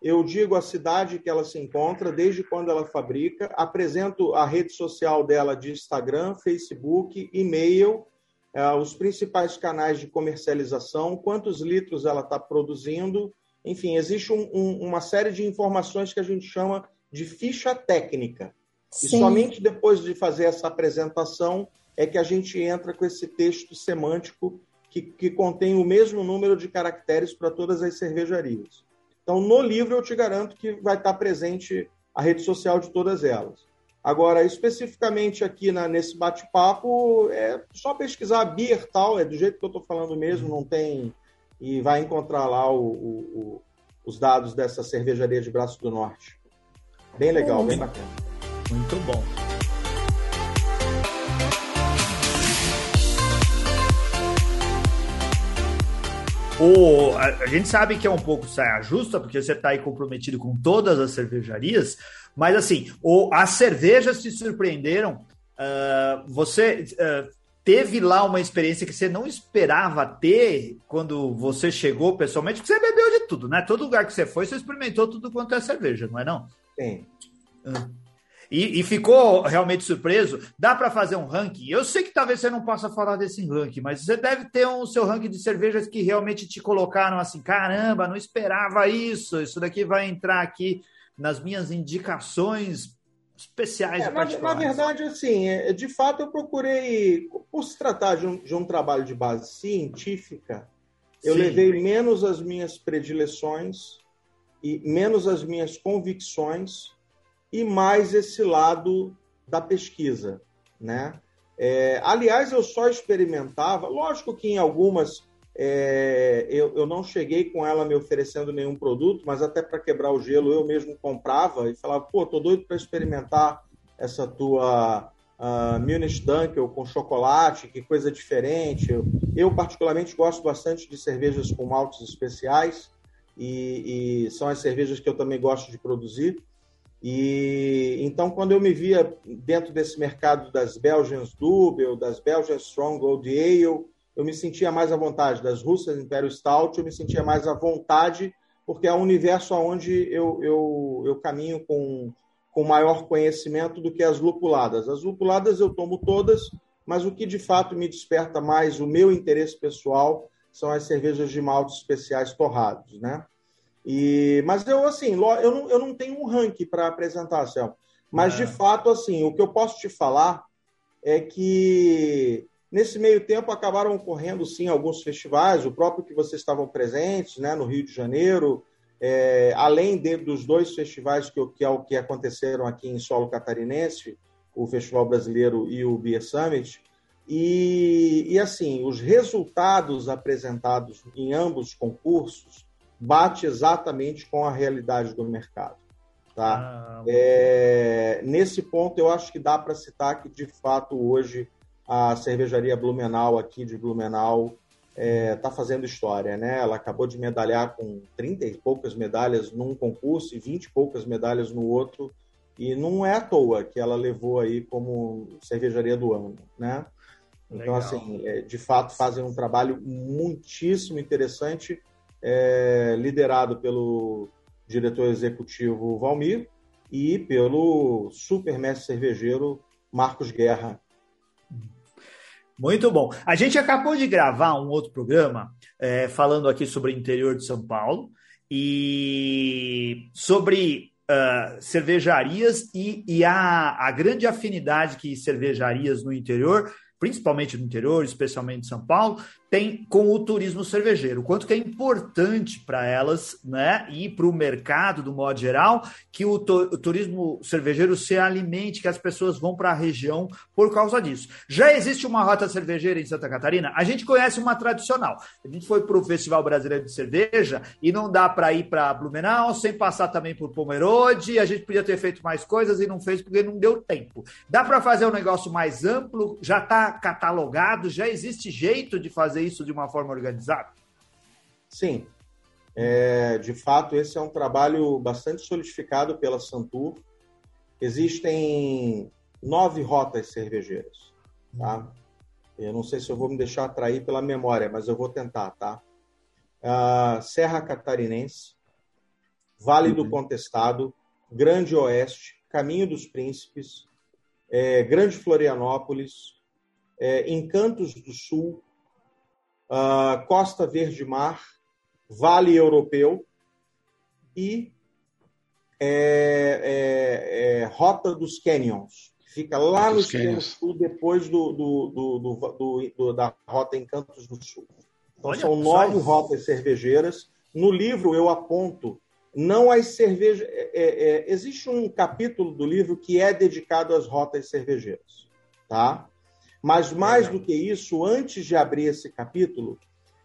eu digo a cidade que ela se encontra, desde quando ela fabrica, apresento a rede social dela de Instagram, Facebook, e-mail é, os principais canais de comercialização, quantos litros ela está produzindo. Enfim, existe um, um, uma série de informações que a gente chama de ficha técnica. Sim. E somente depois de fazer essa apresentação é que a gente entra com esse texto semântico que, que contém o mesmo número de caracteres para todas as cervejarias. Então, no livro, eu te garanto que vai estar presente a rede social de todas elas. Agora, especificamente aqui na, nesse bate-papo, é só pesquisar beer tal, é do jeito que eu estou falando mesmo, não tem. E vai encontrar lá o, o, o, os dados dessa cervejaria de Braço do Norte. Bem legal, bem bacana. Muito bom. O, a, a, gente sabe que é um pouco saia justa, porque você está aí comprometido com todas as cervejarias, mas assim, o, as cervejas te surpreenderam. Uh, você uh, teve lá uma experiência que você não esperava ter quando você chegou pessoalmente, porque você bebeu de tudo, né? Todo lugar que você foi, você experimentou tudo quanto é cerveja, não é não? Sim. Uh. E, e, ficou realmente surpreso. Dá para fazer um ranking? Eu sei que talvez você não possa falar desse ranking, mas você deve ter um seu ranking de cervejas que realmente te colocaram assim: caramba, não esperava isso. Isso daqui vai entrar aqui nas minhas indicações especiais é, na, na, verdade, assim, é, de fato eu procurei, por se tratar de um, de um trabalho de base científica, eu Sim. levei menos as minhas predileções e menos as minhas convicções e mais esse lado da pesquisa, né? É, aliás, eu só experimentava, lógico que em algumas é, eu, eu não cheguei com ela me oferecendo nenhum produto, mas até para quebrar o gelo eu mesmo comprava e falava, pô, tô doido para experimentar essa tua uh, Munich Dunkel com chocolate, que coisa diferente. Eu, eu, particularmente gosto bastante de cervejas com maltes especiais e, e são as cervejas que eu também gosto de produzir. E então, quando eu me via dentro desse mercado das Belgians Double, das Belgians Strong Old Ale, eu me sentia mais à vontade. Das russas Imperial Stout, eu me sentia mais à vontade, porque é um universo onde eu, eu, eu caminho com, com maior conhecimento do que as lupuladas. As lupuladas eu tomo todas, mas o que de fato me desperta mais o meu interesse pessoal são as cervejas de malte especiais torrados, né? E, mas eu, assim, eu não, eu não tenho um ranking para apresentar, Céu. Mas, é. de fato, assim, o que eu posso te falar é que Nesse meio tempo, acabaram ocorrendo, sim, alguns festivais, o próprio que vocês estavam presentes, né, no Rio de Janeiro, é, além de, dos dois festivais que, que, é que aconteceram aqui em solo catarinense, o Festival Brasileiro e o Beer Summit. E, e assim, os resultados apresentados em ambos os concursos bate exatamente com a realidade do mercado. Tá? Ah, é, nesse ponto, eu acho que dá para citar que, de fato, hoje a cervejaria Blumenau aqui de Blumenau está é, tá fazendo história, né? Ela acabou de medalhar com 30 e poucas medalhas num concurso e 20 e poucas medalhas no outro, e não é à toa que ela levou aí como cervejaria do ano, né? Então, Legal. assim, é, de fato, fazem um trabalho muitíssimo interessante, é, liderado pelo diretor executivo Valmir e pelo supermestre cervejeiro Marcos Guerra, muito bom. A gente acabou de gravar um outro programa é, falando aqui sobre o interior de São Paulo e sobre uh, cervejarias e, e a, a grande afinidade que cervejarias no interior principalmente no interior, especialmente em São Paulo, tem com o turismo cervejeiro. Quanto que é importante para elas, né, e para o mercado, do modo geral, que o, o, turismo cervejeiro se alimente, que as pessoas vão para a região por causa disso. Já existe uma rota cervejeira em Santa Catarina? A gente conhece uma tradicional. A gente foi para o Festival Brasileiro de Cerveja e não dá para ir para Blumenau sem passar também por Pomerode. A gente podia ter feito mais coisas e não fez porque não deu tempo. Dá para fazer um negócio mais amplo? Já está catalogado? Já existe jeito de fazer fazer isso de uma forma organizada? Sim. É, de fato, esse é um trabalho bastante solidificado pela Santur. Existem nove rotas cervejeiras. Tá? Eu não sei se eu vou me deixar atrair pela memória, mas eu vou tentar. Tá? Uh, Serra Catarinense, Vale uhum. do Contestado, Grande Oeste, Caminho dos Príncipes, é, Grande Florianópolis, é, Encantos do Sul, uh, Costa Verde Mar, Vale Europeu e é, é, é, Rota dos Canyons, que fica lá no extremo sul, depois do, do, do, da Rota Encantos do Sul. Então, Olha, são nove rotas cervejeiras. No livro, eu aponto não as cervejas. É, é, é, existe um capítulo do livro que é dedicado às rotas cervejeiras. Tá? Mas mais do que isso, antes de abrir esse capítulo,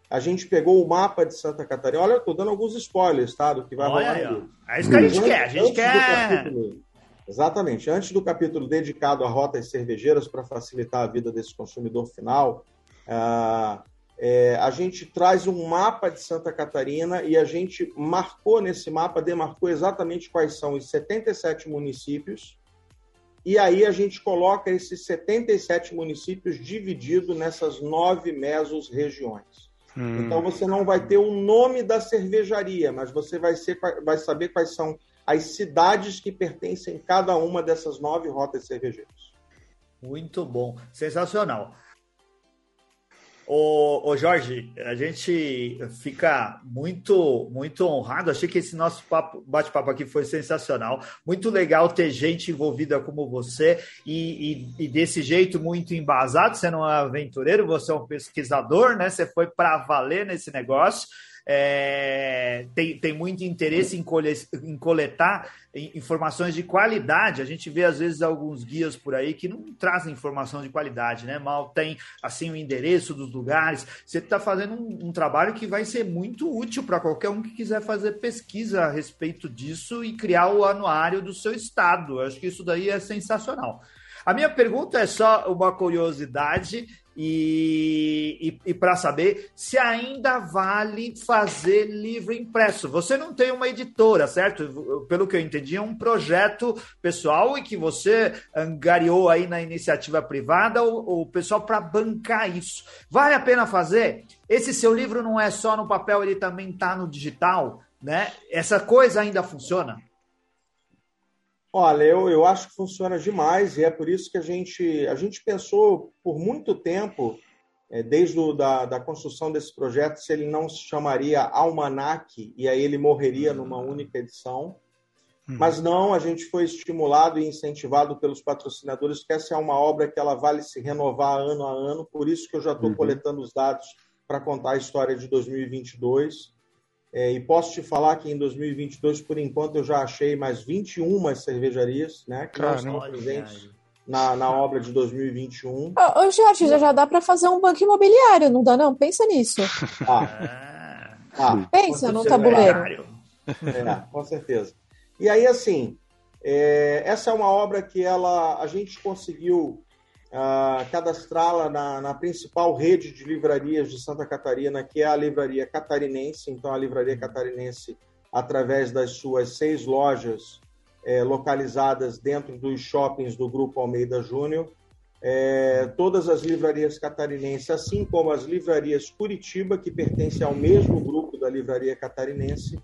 a gente pegou o mapa de Santa Catarina. Olha, eu estou dando alguns spoilers, tá? Do que vai Olha rolar. Aí, é isso que a gente quer. A gente quer. Capítulo, exatamente. Antes do capítulo dedicado a rotas cervejeiras para facilitar a vida desse consumidor final, uh, é, a gente traz um mapa de Santa Catarina e a gente marcou nesse mapa, demarcou exatamente quais são os 77 municípios e aí a gente coloca esses 77 municípios divididos nessas nove mesos regiões. Hum. Então você não vai ter o nome da cervejaria, mas você vai, ser, vai saber quais são as cidades que pertencem a cada uma dessas nove rotas cervejeiras. Muito bom, sensacional. Ô, ô, Jorge, a gente fica muito muito honrado. Achei que esse nosso bate-papo aqui foi sensacional. Muito legal ter gente envolvida como você e, e, e, desse jeito muito embasado. Você não é aventureiro, você é um pesquisador, né? Você foi para valer nesse negócio é, tem, tem muito interesse em, colhe, em coletar informações de qualidade. A gente vê, às vezes, alguns guias por aí que não trazem informação de qualidade, né? Mal tem, assim, o endereço dos lugares. Você está fazendo um, um, trabalho que vai ser muito útil para qualquer um que quiser fazer pesquisa a respeito disso e criar o anuário do seu estado. Eu acho que isso daí é sensacional. A minha pergunta é só uma curiosidade e, e, e para saber se ainda vale fazer livro impresso. Você não tem uma editora, certo? Pelo que eu entendi, é um projeto pessoal e que você angariou aí na iniciativa privada o, o pessoal para bancar isso. Vale a pena fazer? Esse seu livro não é só no papel, ele também está no digital, né? Essa coisa ainda funciona? Olha, eu, eu acho que funciona demais e é por isso que a gente, a gente pensou por muito tempo, é, desde o, da, da construção desse projeto, se ele não se chamaria Almanac e aí ele morreria numa única edição. Uhum. Mas não, a gente foi estimulado e incentivado pelos patrocinadores, que essa é uma obra que ela vale se renovar ano a ano, por isso que eu já estou uhum. coletando os dados para contar a história de 2022. É, e posso te falar que em 2022, por enquanto, eu já achei mais 21 cervejarias né, que Caramba. não estão presentes na, na obra de 2021. Ô, ô Jorge, já, já dá para fazer um banco imobiliário, não dá não? Pensa nisso. Ah. ah Pensa no tabuleiro. É, com certeza. E aí, assim, é, essa é uma obra que ela, a gente conseguiu cadastrá-la na, na, principal rede de livrarias de Santa Catarina, que é a Livraria Catarinense. Então, a Livraria Catarinense, através das suas seis lojas é, localizadas dentro dos shoppings do Grupo Almeida Júnior, é, todas as livrarias catarinenses, assim como as livrarias Curitiba, que pertencem ao mesmo grupo da Livraria Catarinense,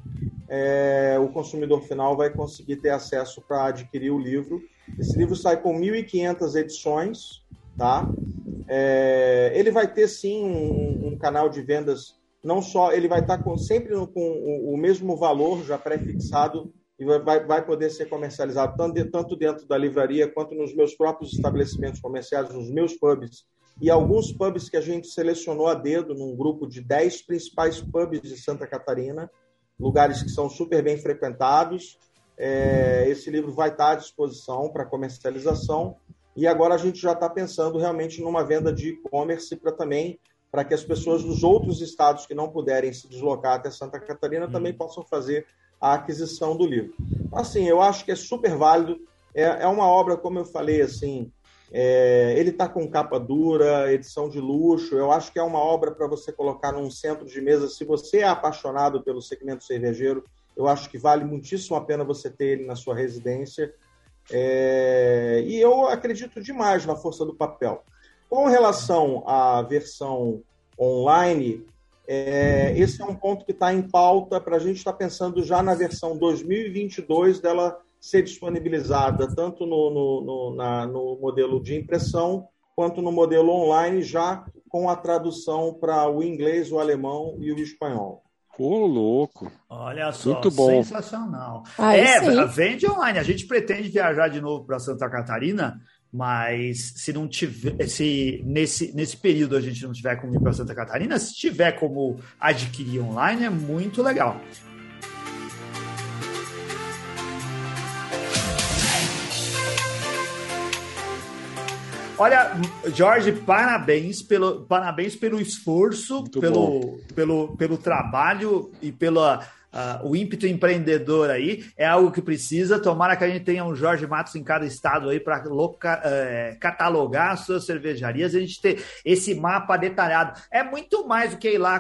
é, o consumidor final vai conseguir ter acesso para adquirir o livro. Esse livro sai com 1.500 edições, tá? É, ele vai ter sim um, um, canal de vendas, não só ele vai estar com, sempre com o, o mesmo valor já pré-fixado e vai, vai poder ser comercializado tanto, de, tanto dentro da livraria quanto nos meus próprios estabelecimentos comerciais, nos meus pubs e alguns pubs que a gente selecionou a dedo num grupo de 10 principais pubs de Santa Catarina lugares que são super bem frequentados. É, esse livro vai estar à disposição para comercialização e agora a gente já está pensando realmente numa venda de e-commerce para também para que as pessoas dos outros estados que não puderem se deslocar até Santa Catarina também uhum. possam fazer a aquisição do livro. Assim, eu acho que é super válido. É, é uma obra, como eu falei, assim, é, ele está com capa dura, edição de luxo. Eu acho que é uma obra para você colocar num centro de mesa. Se você é apaixonado pelo segmento cervejeiro, eu acho que vale muitíssimo a pena você ter ele na sua residência. É, e eu acredito demais na força do papel. Com relação à versão online, é, esse é um ponto que está em pauta para a gente estar tá pensando já na versão 2022 dela ser disponibilizada tanto no, no, no, na, no modelo de impressão quanto no modelo online, já com a tradução para o inglês, o alemão e o espanhol. Ô, louco. Olha só, Muito bom. sensacional. Ah, é, sim. vende online. A gente pretende viajar de novo para Santa Catarina, mas se não tiver, se nesse, nesse período a gente não tiver como ir para Santa Catarina, se tiver como adquirir online, é muito legal. Olha, Jorge, parabéns pelo, parabéns pelo esforço, pelo, pelo, pelo trabalho e pela Uh, o ímpeto empreendedor aí é algo que precisa. Tomara que a gente tenha um Jorge Matos em cada estado aí para uh, catalogar as suas cervejarias, a gente ter esse mapa detalhado. É muito mais do que ir lá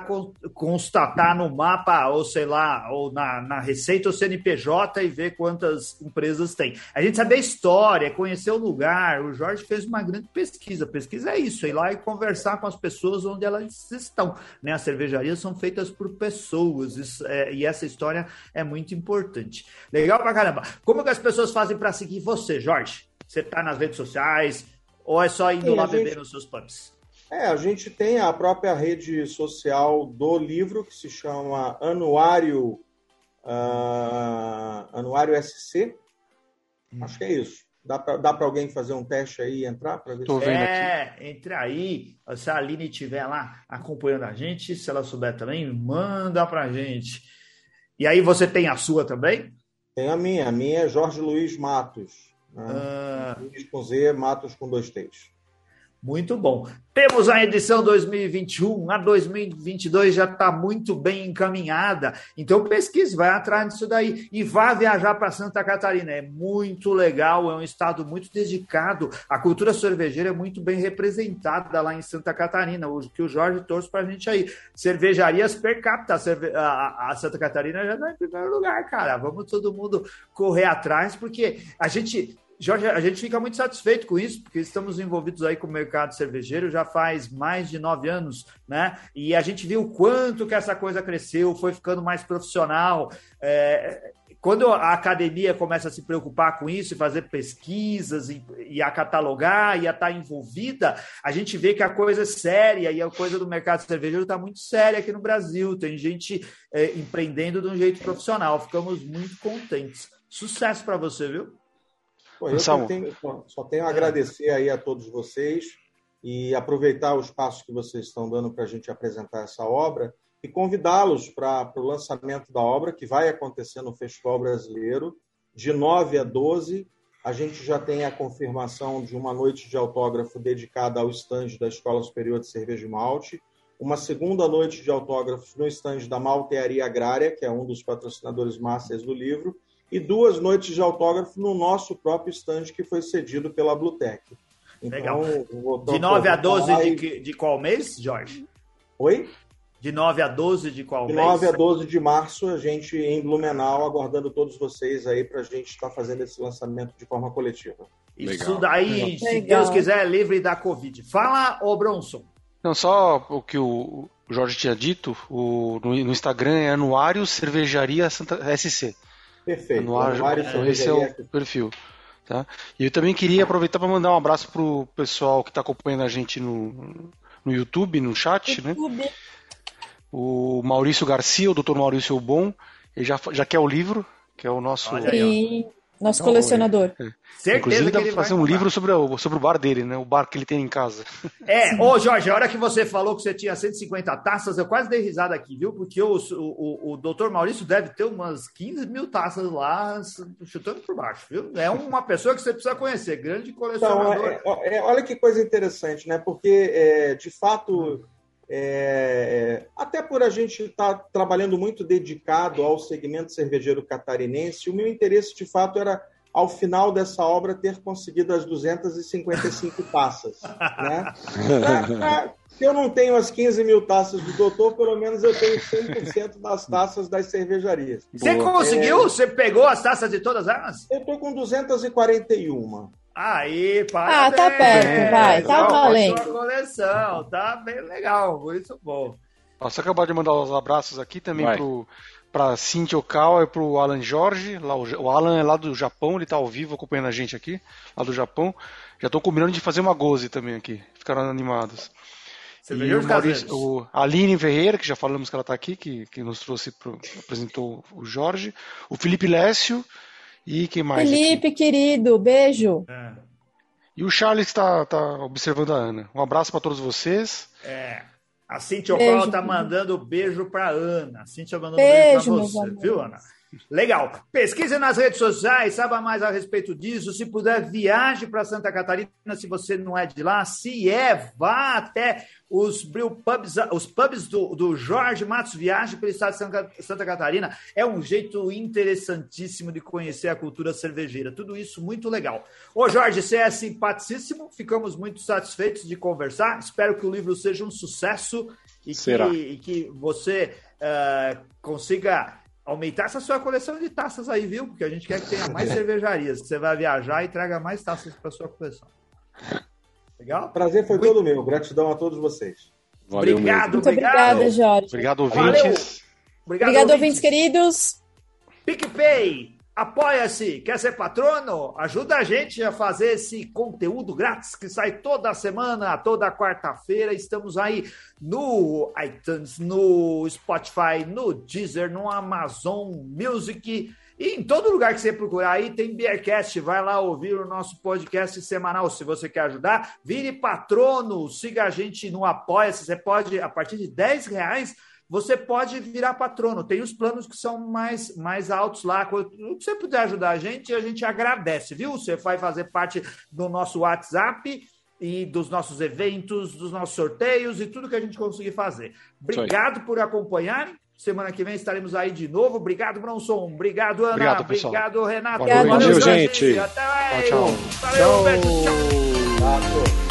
constatar no mapa, ou sei lá, ou na, na Receita ou CNPJ e ver quantas empresas tem. A gente saber a história, conhecer o lugar. O Jorge fez uma grande pesquisa. Pesquisa é isso, ir lá e conversar com as pessoas onde elas estão. Né? As cervejarias são feitas por pessoas, isso, é, e essa essa história é muito importante. Legal pra caramba. Como que as pessoas fazem para seguir você, Jorge? Você tá nas redes sociais ou é só indo Sim, lá beber nos seus pubs? É, a gente tem a própria rede social do livro que se chama Anuário uh, Anuário SC. Hum. Acho que é isso. Dá para alguém fazer um teste aí e entrar para ver Tô se... É, aqui. entre aí. Se a Aline estiver lá acompanhando a gente, se ela souber também, manda para a gente. E aí você tem a sua também? Tem a minha. A minha é Jorge Luiz Matos. Né? Ah. Luiz com Z, Matos com dois T's. Muito bom. Temos a edição 2021, a 2022 já está muito bem encaminhada. Então pesquise, vai atrás disso daí e vá viajar para Santa Catarina. É muito legal, é um estado muito dedicado. A cultura cervejeira é muito bem representada lá em Santa Catarina, o que o Jorge trouxe para a gente aí. Cervejarias per capita, a Santa Catarina já está em primeiro lugar, cara. Vamos todo mundo correr atrás, porque a gente Jorge, a gente fica muito satisfeito com isso, porque estamos envolvidos aí com o mercado cervejeiro já faz mais de nove anos, né? E a gente viu o quanto que essa coisa cresceu, foi ficando mais profissional. É, quando a academia começa a se preocupar com isso e fazer pesquisas e, e, a catalogar e a estar tá envolvida, a gente vê que a coisa é séria e a coisa do mercado cervejeiro está muito séria aqui no Brasil. Tem gente é, empreendendo de um jeito profissional. Ficamos muito contentes. Sucesso para você, viu? Pô, eu só tenho, só tenho a agradecer aí a todos vocês e aproveitar o espaço que vocês estão dando para a gente apresentar essa obra e convidá-los para o lançamento da obra, que vai acontecer no Festival Brasileiro, de 9 a 12. A gente já tem a confirmação de uma noite de autógrafo dedicada ao estande da Escola Superior de Cerveja e Malte, uma segunda noite de autógrafos no estande da Maltearia Agrária, que é um dos patrocinadores másteres do livro, e duas noites de autógrafo no nosso próprio estande, que foi cedido pela Blutec. Então, Legal. De 9 a 12 de, de qual mês, Jorge? Oi? De 9 a 12 de qual de mês? De 9 a 12 de março, a gente em Blumenau, aguardando todos vocês aí para a gente estar tá fazendo esse lançamento de forma coletiva. Isso Legal. daí, se Deus quiser, é livre da Covid. Fala, ô Bronson. Não, só o que o Jorge tinha dito, o, no, no Instagram é Anuário Cervejaria Santa SC. Perfeito. Anuário, Anuário Cervejaria. Esse é o perfil. Tá? E eu também queria aproveitar para mandar um abraço pro pessoal que está acompanhando a gente no, no YouTube, no chat, né? YouTube. né? O Maurício Garcia, o Dr. Maurício Bom, ele já, já quer o livro, que é o nosso. Sim, nosso então, colecionador. É, Certeza Inclusive, dá pra fazer um livro sobre o, sobre o bar dele, né? O bar que ele tem em casa. É, ô Jorge, a hora que você falou que você tinha 150 taças, eu quase dei risada aqui, viu? Porque o, o, o doutor Maurício deve ter umas 15 mil taças lá, chutando por baixo, viu? É uma pessoa que você precisa conhecer, grande colecionador. Então, é, é, olha que coisa interessante, né? Porque, é, de fato é, até por a gente estar tá trabalhando muito dedicado ao segmento cervejeiro catarinense, o meu interesse de fato era, ao final dessa obra, ter conseguido as 255 [LAUGHS] taças. Né? Se eu não tenho as 15 mil taças do doutor, pelo menos eu tenho 100% das taças das cervejarias. Você conseguiu? É... Você pegou as taças de todas elas? Eu estou com 241. Aí, parabéns. Ah, tá perto, vai, tá valendo. coleção, tá bem legal, muito bom. Você acabou de mandar os abraços aqui também vai. pro para Cintia Okawa e pro Alan Jorge. Lá, o Alan é lá do Japão, ele tá ao vivo acompanhando a gente aqui, lá do Japão. Já tô combinando de fazer uma goze também aqui. Ficaram animados. Você e o Maurício, o Aline Ferreira, que já falamos que ela está aqui, que, que nos trouxe, pro, apresentou o Jorge. O Felipe Lécio, e quem mais? Felipe, aqui? querido, beijo. É. E o Charles está tá observando a Ana. Um abraço para todos vocês. É. A Cintia Ocol tá mandando beijo para Ana. A Cintia mandando beijo, beijo para você, viu, Ana? Legal. Pesquise nas redes sociais, saiba mais a respeito disso. Se puder, viaje para Santa Catarina, se você não é de lá. Se é, vá até os pubs, os pubs do, do Jorge Matos Viagem pelo estado de Santa Catarina. É um jeito interessantíssimo de conhecer a cultura cervejeira. Tudo isso muito legal. Ô, Jorge, você é simpaticíssimo. Ficamos muito satisfeitos de conversar. Espero que o livro seja um sucesso e, que, e que, você uh, consiga aumentar essa sua coleção de taças aí, viu? Porque a gente quer que tenha mais [LAUGHS] cervejarias, que você vai viajar e traga mais taças para sua coleção. Legal? Prazer foi Muito... todo meu. Gratidão a todos vocês. Valeu obrigado, Muito obrigado. obrigada, Jorge. Obrigado, ouvintes. Valeu. Obrigado, obrigado ouvintes. ouvintes queridos. PicPay, Apoia-se, quer ser patrono? Ajuda a gente a fazer esse conteúdo grátis que sai toda semana, toda quarta-feira. Estamos aí no iTunes, no Spotify, no Deezer, no Amazon Music. E em todo lugar que você procurar aí tem Beercast. Vai lá ouvir o nosso podcast semanal. Se você quer ajudar, vire patrono, siga a gente no Apoia-se. Você pode, a partir de 10 reais você pode virar patrono. Tem os planos que são mais, mais altos lá. Se você puder ajudar a gente, a gente agradece, viu? Você vai fazer parte do nosso WhatsApp e dos nossos eventos, dos nossos sorteios e tudo que a gente conseguir fazer. Obrigado por acompanharem. Semana que vem estaremos aí de novo. Obrigado, Bronson. Obrigado, Ana. Obrigado, Obrigado Renato. Valeu, Valeu gente. Até mais. Tchau, tchau. Valeu, tchau. Beto, tchau.